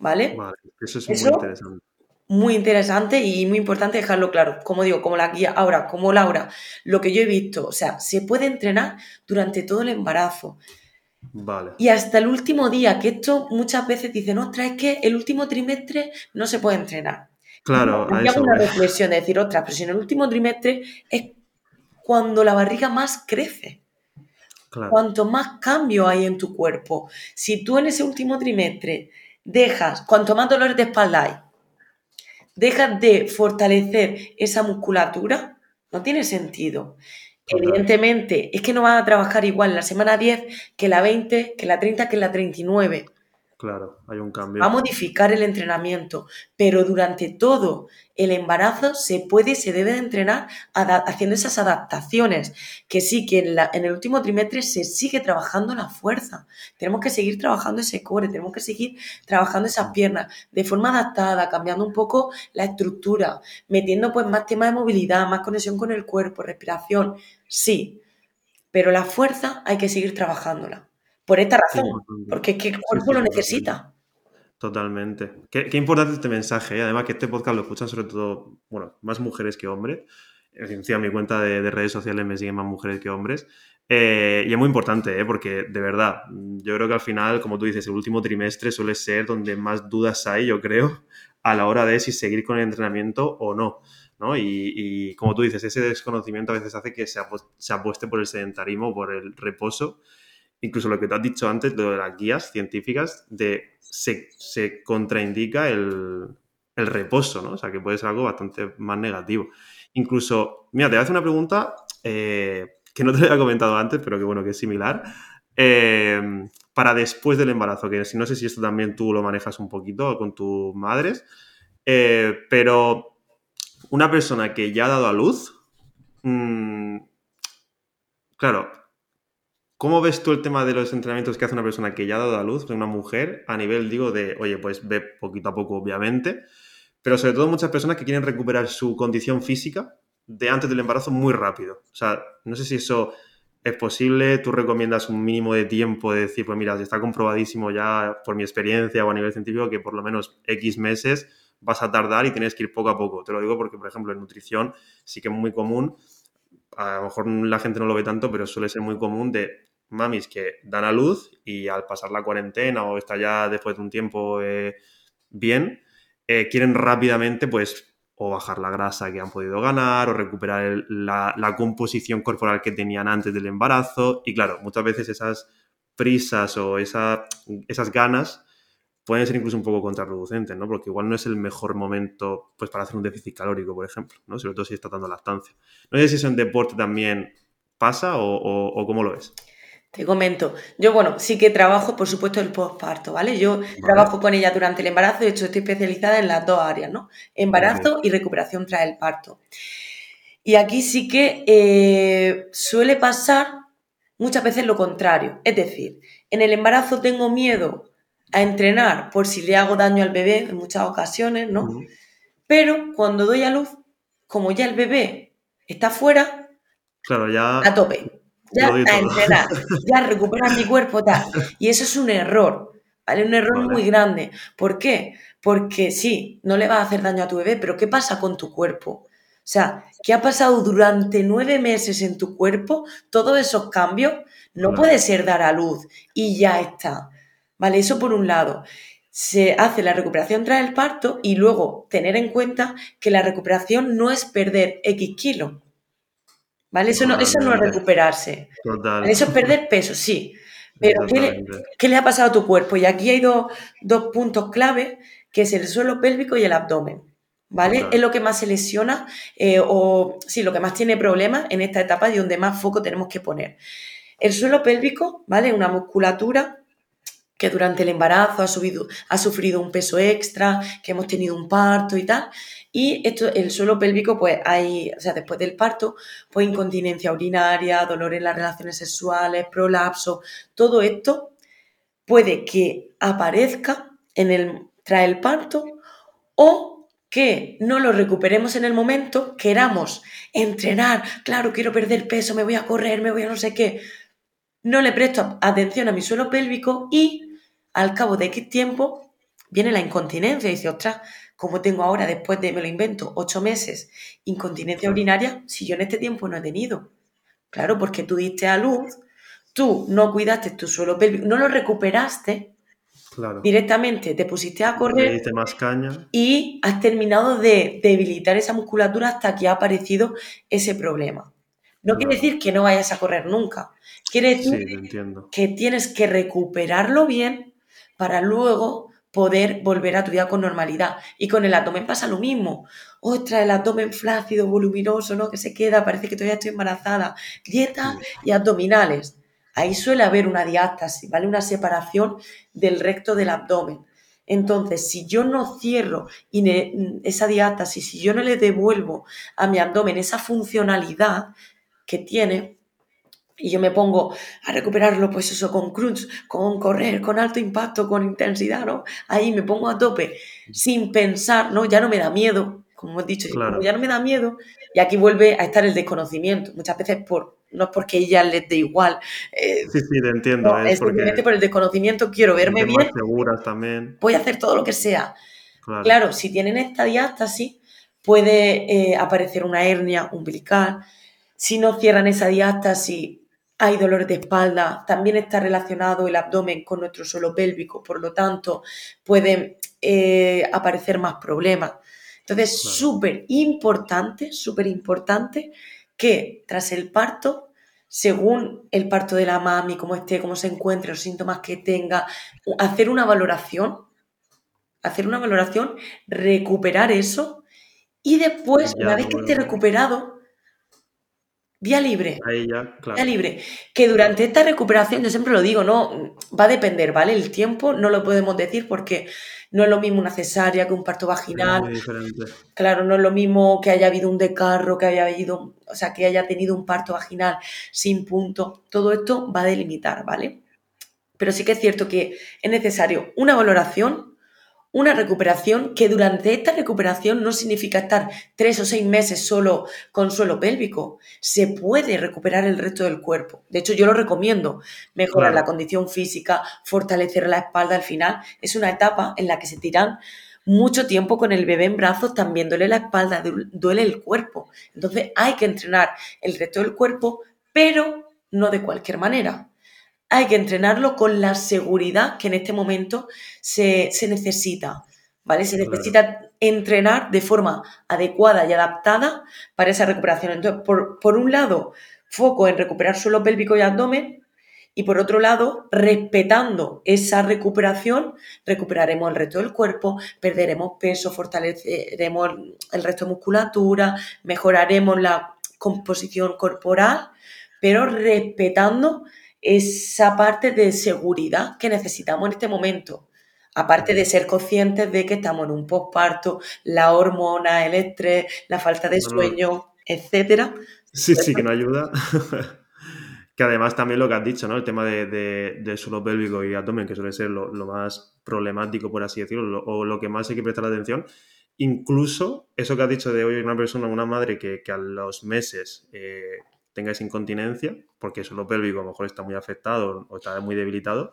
¿Vale? eso es muy interesante. Muy interesante y muy importante dejarlo claro. Como digo, como la guía, ahora, como Laura, lo que yo he visto, o sea, se puede entrenar durante todo el embarazo. Vale. Y hasta el último día, que esto muchas veces dicen, ostras, es que el último trimestre no se puede entrenar. Claro, y hago una reflexión de decir, ostras, pero si en el último trimestre es cuando la barriga más crece. Cuanto más cambio hay en tu cuerpo. Si tú en ese último trimestre dejas, cuanto más dolores de espalda hay, dejas de fortalecer esa musculatura, no tiene sentido. Evidentemente, es que no van a trabajar igual la semana 10 que la 20, que la 30, que la 39. Claro, hay un cambio. Va a modificar el entrenamiento, pero durante todo el embarazo se puede y se debe de entrenar haciendo esas adaptaciones. Que sí, que en, en, el último trimestre se sigue trabajando la fuerza. Tenemos que seguir trabajando ese core, tenemos que seguir trabajando esas piernas de forma adaptada, cambiando un poco la estructura, metiendo pues más tema de movilidad, más conexión con el cuerpo, respiración. Sí, pero la fuerza hay que seguir trabajándola. Por esta razón, porque es que el cuerpo lo necesita. Totalmente. Qué, importante este mensaje. y ¿eh? Además que este podcast lo escuchan sobre todo, bueno, más mujeres que hombres. encima mi cuenta de, redes sociales me siguen más mujeres que hombres. Eh, y es muy importante, ¿eh? porque de verdad, yo creo que al final, como tú dices, el último trimestre suele ser donde más dudas hay, yo creo, a la hora de si seguir con el entrenamiento o no. ¿no? Y, como tú dices, ese desconocimiento a veces hace que se apueste por el sedentarismo, por el reposo. Incluso lo que te has dicho antes, de las guías científicas, de se, se contraindica el, el reposo, ¿no? O sea, que puede ser algo bastante más negativo. Incluso, mira, te voy a hacer una pregunta eh, que no te había comentado antes, pero que bueno, que es similar. Eh, para después del embarazo, que no sé si esto también tú lo manejas un poquito con tus madres, eh, pero una persona que ya ha dado a luz, mm, claro, ¿cómo ves tú el tema de los entrenamientos que hace una persona que ya ha dado a luz, una mujer, a nivel, digo, de, oye, pues ve poquito a poco, obviamente, pero sobre todo muchas personas que quieren recuperar su condición física de antes del embarazo muy rápido. O sea, no sé si eso es posible, tú recomiendas un mínimo de tiempo de decir, pues mira, está comprobadísimo ya por mi experiencia o a nivel científico que por lo menos X meses vas a tardar y tienes que ir poco a poco. Te lo digo porque, por ejemplo, en nutrición sí que es muy común, a lo mejor la gente no lo ve tanto, pero suele ser muy común de mamis que dan a luz y al pasar la cuarentena o está ya después de un tiempo eh, bien, eh, quieren rápidamente, pues, o bajar la grasa que han podido ganar, o recuperar la, composición corporal que tenían antes del embarazo. Y claro, muchas veces esas prisas o esas ganas pueden ser incluso un poco contraproducentes, ¿no? Porque igual no es el mejor momento, pues, para hacer un déficit calórico, por ejemplo, ¿no? Sobre todo si está dando lactancia. No sé si eso en deporte también pasa o cómo lo es. Te comento, yo bueno, sí que trabajo, por supuesto, el postparto, ¿vale? Yo trabajo con ella durante el embarazo, de hecho estoy especializada en las dos áreas, ¿no? Embarazo y recuperación tras el parto. Y aquí sí que eh, suele pasar muchas veces lo contrario, es decir, en el embarazo tengo miedo a entrenar por si le hago daño al bebé en muchas ocasiones, ¿no? Pero cuando doy a luz, como ya el bebé está fuera, claro, ya... a tope ya a entrenar, ya a recuperar mi cuerpo, tal. Y eso es un error, ¿vale? Un error muy grande. ¿Por qué? Porque sí, no le va a hacer daño a tu bebé, pero ¿qué pasa con tu cuerpo? O sea, ¿qué ha pasado durante nueve meses en tu cuerpo? Todos esos cambios no puede ser dar a luz y ya está. ¿Vale? Eso por un lado. Se hace la recuperación tras el parto y luego tener en cuenta que la recuperación no es perder X kilos. ¿Vale? Eso no, eso no es recuperarse. Eso es perder peso, sí. Pero ¿qué le, ha pasado a tu cuerpo? Y aquí hay dos, puntos clave, que es el suelo pélvico y el abdomen. ¿Vale? Es lo que más se lesiona eh, o sí, lo que más tiene problemas en esta etapa y donde más foco tenemos que poner. El suelo pélvico, ¿vale? Una musculatura que durante el embarazo ha, subido, ha sufrido un peso extra, que hemos tenido un parto y tal. Y esto, el suelo pélvico, pues hay, o sea, después del parto, pues incontinencia urinaria, dolor en las relaciones sexuales, prolapso, todo esto puede que aparezca en el, tras el parto o que no lo recuperemos en el momento, queramos entrenar, claro, quiero perder peso, me voy a correr, me voy a no sé qué, no le presto atención a mi suelo pélvico y al cabo de X tiempo viene la incontinencia y dice, ostras, ¿cómo tengo ahora, después de, me lo invento, ocho meses, incontinencia urinaria si yo en este tiempo no he tenido? Claro, porque tú diste a luz, tú no cuidaste tu suelo pélvico, no lo recuperaste, directamente te pusiste a correr más caña. y has terminado de debilitar esa musculatura hasta que ha aparecido ese problema. No quiere decir que no vayas a correr nunca. Quiere decir que tienes que recuperarlo bien para luego poder volver a tu vida con normalidad. Y con el abdomen pasa lo mismo. Ostras, el abdomen flácido, voluminoso, ¿no? Que se queda, parece que todavía estoy embarazada. Dieta y abdominales. Ahí suele haber una diástasis, ¿vale? Una separación del recto del abdomen. Entonces, si yo no cierro esa diástasis, si yo no le devuelvo a mi abdomen esa funcionalidad que tiene, y yo me pongo a recuperarlo, pues eso, con crunch, con correr, con alto impacto, con intensidad, ¿no? Ahí me pongo a tope, sin pensar, ¿no? Ya no me da miedo, como hemos dicho, ya no me da miedo, y aquí vuelve a estar el desconocimiento, muchas veces por, no es porque ella les dé igual. Eh, sí, sí, te entiendo. es, simplemente por el desconocimiento, quiero verme bien. seguras también. Voy a hacer todo lo que sea. Claro, claro si tienen esta diástasis, puede eh, aparecer una hernia umbilical. Si no cierran esa diástasis, hay dolor de espalda. También está relacionado el abdomen con nuestro suelo pélvico, por lo tanto, pueden eh, aparecer más problemas. Entonces, súper importante, súper importante que tras el parto, según el parto de la mami, cómo esté, cómo se encuentre, los síntomas que tenga, hacer una valoración, hacer una valoración, recuperar eso y después, una vez que esté recuperado, Vía libre. Ahí ya, claro. Vía libre. Que durante esta recuperación, yo siempre lo digo, no va a depender, ¿vale? El tiempo no lo podemos decir porque no es lo mismo una cesárea que un parto vaginal. muy diferente. Claro, no es lo mismo que haya habido un decarro, que haya habido, o sea, que haya tenido un parto vaginal sin punto. Todo esto va a delimitar, ¿vale? Pero sí que es cierto que es necesario una valoración una recuperación que durante esta recuperación no significa estar tres o seis meses solo con suelo pélvico. Se puede recuperar el resto del cuerpo. De hecho, yo lo recomiendo. Mejorar la condición física, fortalecer la espalda al final. Es una etapa en la que se tiran mucho tiempo con el bebé en brazos, también duele la espalda, duele el cuerpo. Entonces hay que entrenar el resto del cuerpo, pero no de cualquier manera hay que entrenarlo con la seguridad que en este momento se, necesita. ¿Vale? Se necesita entrenar de forma adecuada y adaptada para esa recuperación. Entonces, por, por un lado, foco en recuperar suelo pélvico y abdomen, y por otro lado, respetando esa recuperación, recuperaremos el resto del cuerpo, perderemos peso, fortaleceremos el resto de musculatura, mejoraremos la composición corporal, pero respetando esa parte de seguridad que necesitamos en este momento. Aparte de ser conscientes de que estamos en un postparto, la hormona, el estrés, la falta de sueño, etcétera. Sí, sí, que no ayuda. que además también lo que has dicho, ¿no? El tema de, de, suelo pélvico y abdomen, que suele ser lo, más problemático, por así decirlo, o lo que más hay que prestar atención. Incluso eso que has dicho de hoy una persona, una madre que, que a los meses eh, tengáis incontinencia, porque el suelo pélvico a lo mejor está muy afectado o está muy debilitado,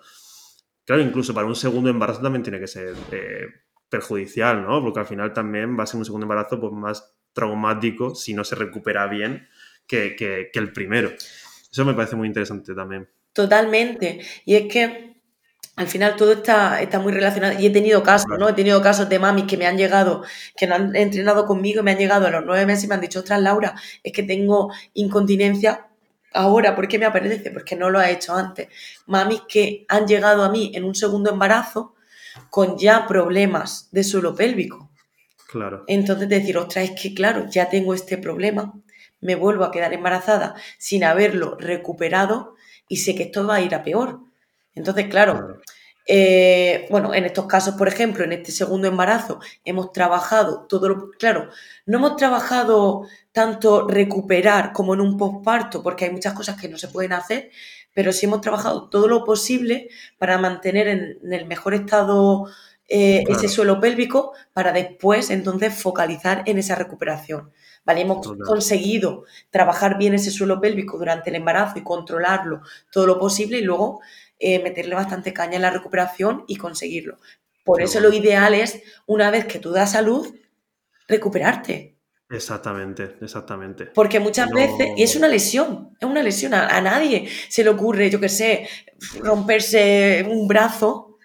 claro, incluso para un segundo embarazo también tiene que ser eh, perjudicial, ¿no? Porque al final también va a ser un segundo embarazo pues, más traumático si no se recupera bien que, que el primero. Eso me parece muy interesante también. Totalmente. Y es que al final todo está, está muy relacionado y he tenido casos, ¿no? He tenido casos de mamis que me han llegado, que no han entrenado conmigo, me han llegado a los nueve meses y me han dicho, ostras, Laura, es que tengo incontinencia ahora, ¿por qué me aparece? Porque no lo ha hecho antes. Mamis que han llegado a mí en un segundo embarazo con ya problemas de suelo pélvico. Claro. Entonces decir, ostras, es que claro, ya tengo este problema, me vuelvo a quedar embarazada sin haberlo recuperado y sé que esto va a ir a peor. Entonces, claro, eh, bueno, en estos casos, por ejemplo, en este segundo embarazo, hemos trabajado todo lo, claro, no hemos trabajado tanto recuperar como en un posparto, porque hay muchas cosas que no se pueden hacer, pero sí hemos trabajado todo lo posible para mantener en, el mejor estado eh, ese suelo pélvico para después entonces focalizar en esa recuperación. ¿Vale? Hemos conseguido trabajar bien ese suelo pélvico durante el embarazo y controlarlo todo lo posible y luego eh, meterle bastante caña en la recuperación y conseguirlo. Por eso lo ideal es, una vez que tú das salud, recuperarte. Exactamente, exactamente. Porque muchas veces, y es una lesión, es una lesión, a, nadie se le ocurre, yo qué sé, romperse un brazo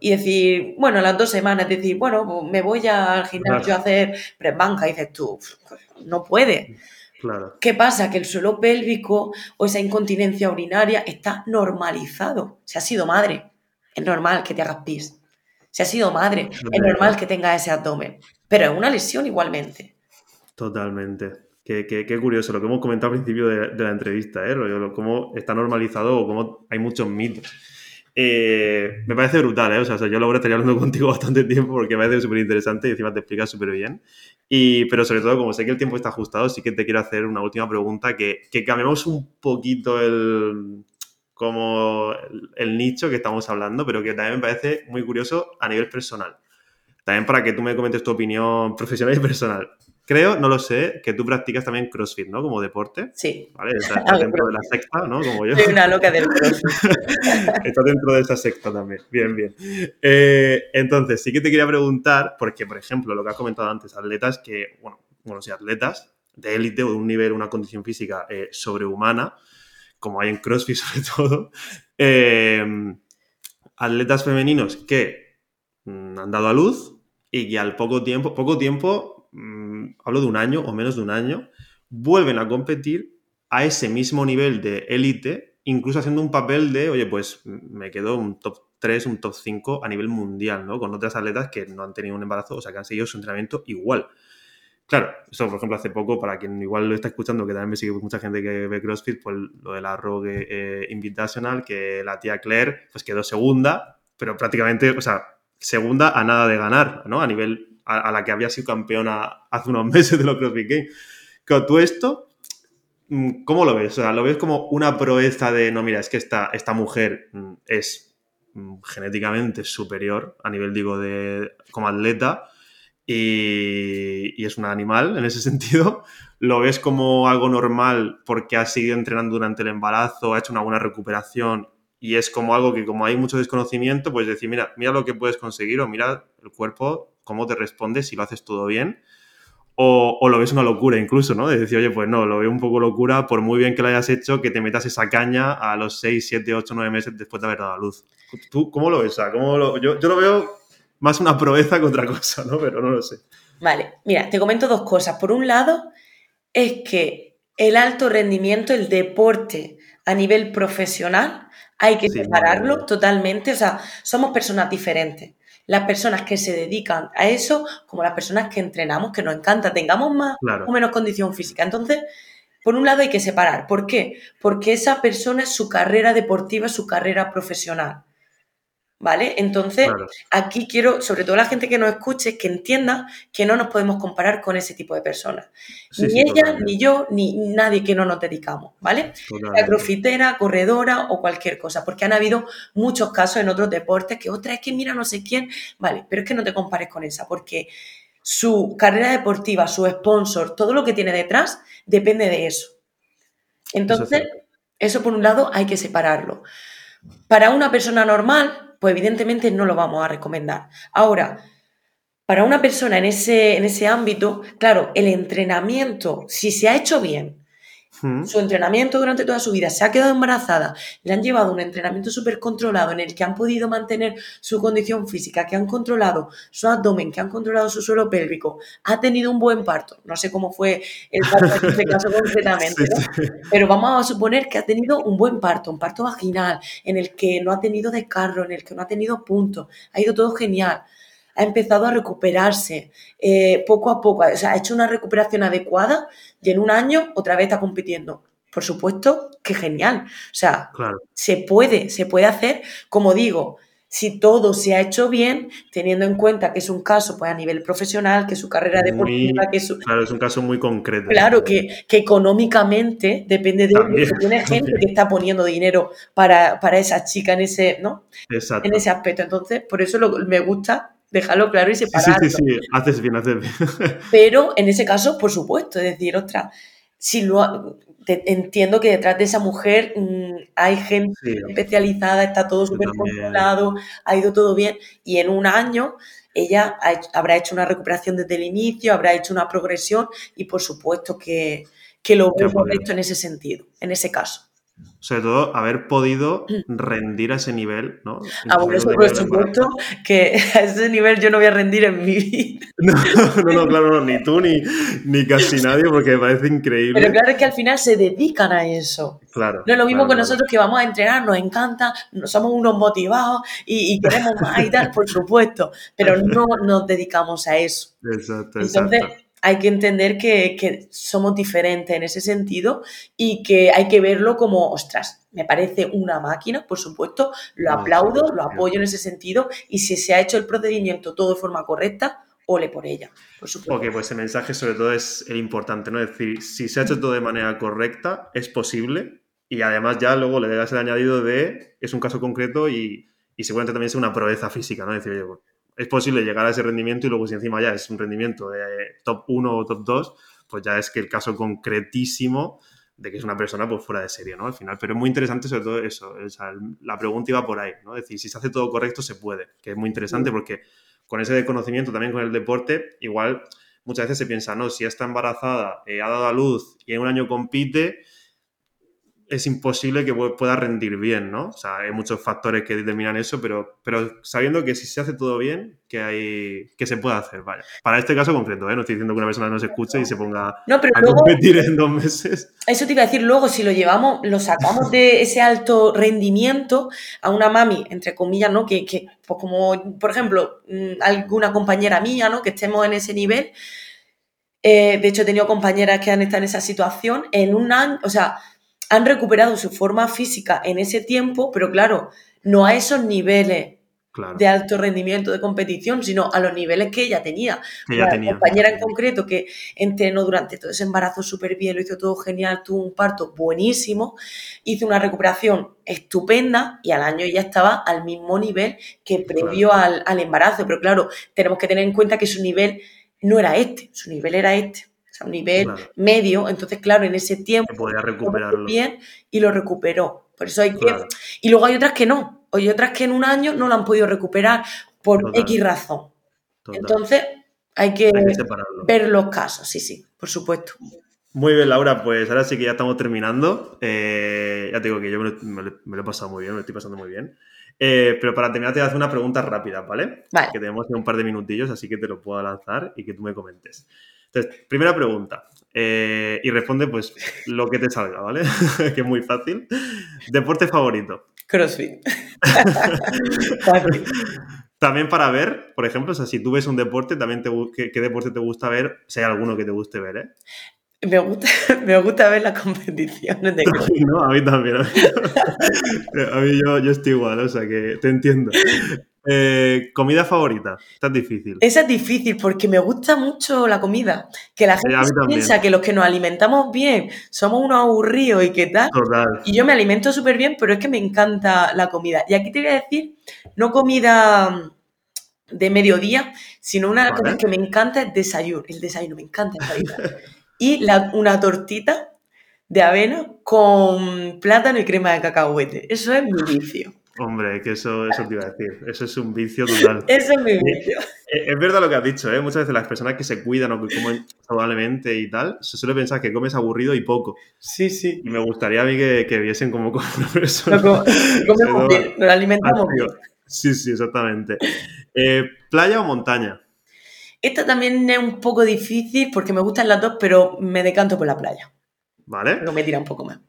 y decir, bueno, las dos semanas, decir, bueno, pues me voy al gimnasio a hacer banca y dices tú, no puede. ¿Qué pasa? Que el suelo pélvico o esa incontinencia urinaria está normalizado. Si has sido madre, es normal que te hagas pis. Si has sido madre, es normal que tengas ese abdomen. Pero es una lesión igualmente. Totalmente. Qué, curioso lo que hemos comentado al principio de, la entrevista, ¿eh? cómo está normalizado o cómo hay muchos mitos. Eh, me parece brutal, ¿eh? O sea, yo lo estaría hablando contigo bastante tiempo porque me parece súper interesante y encima te explicas súper bien. Y, pero sobre todo, como sé que el tiempo está ajustado, sí que te quiero hacer una última pregunta, que, que cambiemos un poquito el, como el, nicho que estamos hablando, pero que también me parece muy curioso a nivel personal. También para que tú me comentes tu opinión profesional y personal. Creo, no lo sé, que tú practicas también CrossFit, ¿no? Como deporte. Sí. ¿Vale? Estás dentro de la secta, ¿no? Como yo. Soy una loca del CrossFit. Estás dentro de esa secta también. Bien, bien. Eh, entonces, sí que te quería preguntar, porque, por ejemplo, lo que has comentado antes, atletas que, bueno, bueno, sí, atletas de élite o de un nivel, una condición física eh, sobrehumana, como hay en CrossFit sobre todo, eh, atletas femeninos que mm, han dado a luz y que al poco tiempo, poco tiempo, mm, hablo de un año o menos de un año, vuelven a competir a ese mismo nivel de élite, incluso haciendo un papel de, oye, pues me quedo un top 3, un top 5 a nivel mundial, ¿no? Con otras atletas que no han tenido un embarazo, o sea, que han seguido su entrenamiento igual. Claro, eso por ejemplo hace poco, para quien igual lo está escuchando, que también me sigue mucha gente que ve CrossFit, pues lo de la Rogue eh, Invitational, que la tía Claire pues quedó segunda, pero prácticamente, o sea, segunda a nada de ganar, ¿no? A nivel a, la que había sido campeona hace unos meses de los CrossFit Games. Claro, tú esto, mm, ¿cómo lo ves? O sea, ¿lo ves como una proeza de, no, mira, es que esta, esta mujer mm, es mm, genéticamente superior a nivel, digo, de como atleta y, es un animal en ese sentido. Lo ves como algo normal porque ha seguido entrenando durante el embarazo, ha hecho una buena recuperación y es como algo que como hay mucho desconocimiento, pues decir, mira, mira lo que puedes conseguir o mira el cuerpo, cómo te responde si lo haces todo bien. O, lo ves una locura incluso, ¿no? De decir, oye, pues no, lo veo un poco locura, por muy bien que lo hayas hecho, que te metas esa caña a los 6, 7, 8, 9 meses después de haber dado a luz. ¿Tú cómo lo ves? ¿cómo yo, yo lo veo más una proeza que otra cosa, ¿no? Pero no lo sé. Vale, mira, te comento dos cosas. Por un lado, es que el alto rendimiento, el deporte a nivel profesional, hay que separarlo totalmente. O sea, somos personas diferentes. Las personas que se dedican a eso, como las personas que entrenamos, que nos encanta, tengamos más o menos condición física. Entonces, por un lado hay que separar. ¿Por qué? Porque esa persona es su carrera deportiva, su carrera profesional. ¿Vale? Entonces, aquí quiero, sobre todo la gente que nos escuche, que entienda que no nos podemos comparar con ese tipo de personas. ni ella, ni yo, ni nadie que no nos dedicamos, ¿vale? La crofitera, corredora o cualquier cosa, porque han habido muchos casos en otros deportes que otra es que mira no sé quién, vale, pero es que no te compares con esa, porque su carrera deportiva, su sponsor, todo lo que tiene detrás, depende de eso. Entonces, eso por un lado hay que separarlo. Para una persona normal, pues evidentemente no lo vamos a recomendar. Ahora, para una persona en ese, en ese ámbito, claro, el entrenamiento, si se ha hecho bien, su entrenamiento durante toda su vida, se ha quedado embarazada, le han llevado un entrenamiento súper controlado en el que han podido mantener su condición física, que han controlado su abdomen, que han controlado su suelo pélvico, ha tenido un buen parto. No sé cómo fue el parto en este caso concretamente, pero vamos a suponer que ha tenido un buen parto, un parto vaginal, en el que no ha tenido descarro, en el que no ha tenido puntos, ha ido todo genial ha empezado a recuperarse eh, poco a poco, o sea, ha hecho una recuperación adecuada y en un año otra vez está compitiendo. Por supuesto, que genial. O sea, se puede, se puede hacer, como digo, si todo se ha hecho bien, teniendo en cuenta que es un caso pues, a nivel profesional, que su carrera deportiva, que su... Claro, es un caso muy concreto. Claro, que, económicamente depende de que tiene gente que está poniendo dinero para, esa chica en ese, ¿no? En ese aspecto. Entonces, por eso me gusta déjalo claro y separarlo. Sí, sí, sí, haces bien, haces bien. Pero en ese caso, por supuesto, es decir, otra, si lo entiendo que detrás de esa mujer mm, hay gente especializada, está todo súper controlado, ha ido todo bien y en un año ella habrá hecho una recuperación desde el inicio, habrá hecho una progresión y por supuesto que, que lo veo correcto en ese sentido, en ese caso sobre todo haber podido rendir a ese nivel, ¿no? Ah, bueno, eso por supuesto que a ese nivel yo no voy a rendir en mi vida. No, no, claro, no, ni tú ni, ni, casi nadie, porque me parece increíble. Pero claro es que al final se dedican a eso. Claro. No es lo mismo con nosotros que vamos a entrenar, nos encanta, somos unos motivados y, queremos más y tal, por supuesto, pero no nos dedicamos a eso. Exacto, exacto hay que entender que, somos diferentes en ese sentido y que hay que verlo como, ostras, me parece una máquina, por supuesto, lo aplaudo, lo apoyo en ese sentido y si se ha hecho el procedimiento todo de forma correcta, ole por ella, por supuesto. Ok, pues el mensaje sobre todo es el importante, ¿no? Es decir, si se ha hecho todo de manera correcta, es posible y además ya luego le das el añadido de, es un caso concreto y, y seguramente también es una proeza física, ¿no? Es decir, oye, es posible llegar a ese rendimiento y luego si encima ya es un rendimiento de top 1 o top 2, pues ya es que el caso concretísimo de que es una persona pues fuera de serie, ¿no? Al final, pero es muy interesante sobre todo eso, la pregunta iba por ahí, ¿no? Es decir, si se hace todo correcto se puede, que es muy interesante porque con ese conocimiento también con el deporte, igual muchas veces se piensa, no, si está embarazada, eh, ha dado a luz y en un año compite, es imposible que pueda rendir bien, ¿no? O sea, hay muchos factores que determinan eso, pero, pero sabiendo que si se hace todo bien, que hay que se puede hacer, vaya. Para este caso concreto, ¿eh? No estoy diciendo que una persona no se escuche y se ponga a competir en dos meses. Eso te iba a decir luego, si lo llevamos, lo sacamos de ese alto rendimiento a una mami, entre comillas, ¿no? Que, que pues como, por ejemplo, mm, alguna compañera mía, ¿no? Que estemos en ese nivel. Eh, de hecho, he tenido compañeras que han estado en esa situación en un año, o sea, han recuperado su forma física en ese tiempo, pero claro, no a esos niveles de alto rendimiento de competición, sino a los niveles que ella tenía. La compañera en concreto que entrenó durante todo ese embarazo súper bien, lo hizo todo genial, tuvo un parto buenísimo, hizo una recuperación estupenda y al año ya estaba al mismo nivel que previo al, al embarazo. Pero claro, tenemos que tener en cuenta que su nivel no era este, su nivel era este a un nivel medio. Entonces, claro, en ese tiempo podía recuperarlo bien y lo recuperó. Por eso hay que. Y luego hay otras que no. Hay otras que en un año no lo han podido recuperar por X razón. Entonces, hay que, ver los casos, sí, sí, por supuesto. Muy bien, Laura, pues ahora sí que ya estamos terminando. Eh, ya te digo que yo me lo, he pasado muy bien, me lo estoy pasando muy bien. Eh, pero para terminar te voy a hacer una pregunta rápida, ¿vale? Vale. Que tenemos un par de minutillos, así que te lo puedo lanzar y que tú me comentes. Entonces, primera pregunta. Eh, y responde pues lo que te salga, ¿vale? que es muy fácil. Deporte favorito. CrossFit. también para ver, por ejemplo, o sea, si tú ves un deporte, también te, ¿qué, deporte te gusta ver? Si hay alguno que te guste ver, ¿eh? Me gusta, me gusta ver las competiciones de CrossFit. No, a mí también. A mí, yo, yo, estoy igual, o sea que te entiendo. Eh, ¿Comida favorita? Esta es difícil. Esa es difícil porque me gusta mucho la comida. Que la gente piensa que los que nos alimentamos bien somos unos aburridos y qué tal. Y yo me alimento súper bien, pero es que me encanta la comida. Y aquí te voy a decir, no comida de mediodía, sino una de las cosas que me encanta es desayuno. El desayuno, me encanta y una tortita de avena con plátano y crema de cacahuete. Eso es mi vicio. Hombre, que eso, eso te iba a decir. Eso es un vicio total. eso es mi vicio. Es, verdad lo que has dicho, ¿eh? Muchas veces las personas que se cuidan o que comen saludablemente y tal, se suele pensar que comes aburrido y poco. Sí, sí. Y me gustaría a mí que, que viesen como como una persona. comemos bien, nos alimentamos bien. Sí, sí, exactamente. Eh, ¿Playa o montaña? Esta también es un poco difícil porque me gustan las dos, pero me decanto por la playa. Vale. No me tira un poco más.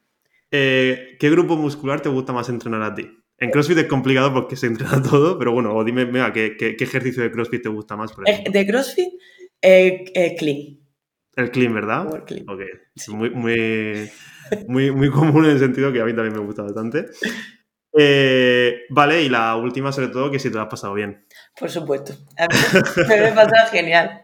Eh, ¿Qué grupo muscular te gusta más entrenar a ti? En CrossFit es complicado porque se entrena todo, pero bueno, o dime, mira, ¿qué, ejercicio de CrossFit te gusta más? Por de CrossFit, eh, eh, clean. El clean, ¿verdad? el clean. Ok. Muy, muy, muy, muy común en el sentido que a mí también me gusta bastante. Eh, vale, y la última, sobre todo, que si te lo has pasado bien. Por supuesto. A mí me ha pasado genial.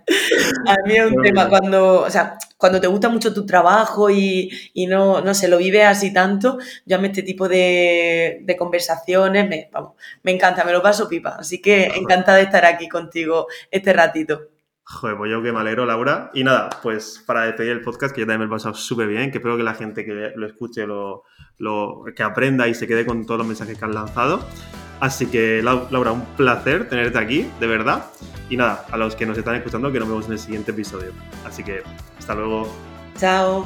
A mí es un tema cuando, o sea, cuando te gusta mucho tu trabajo y, no, no se lo vive así tanto, yo a mí este tipo de, conversaciones me, vamos, me encanta, me lo paso pipa. Así que encantada de estar aquí contigo este ratito. Joder, pues yo que me alegro, Laura. Y nada, pues para despedir el podcast, que yo también me he pasado súper bien, que espero que la gente que lo escuche, lo, lo, que aprenda y se quede con todos los mensajes que han lanzado. Así que, Laura, un placer tenerte aquí, de verdad. Y nada, a los que nos están escuchando, que nos vemos en el siguiente episodio. Así que, hasta luego. Chao.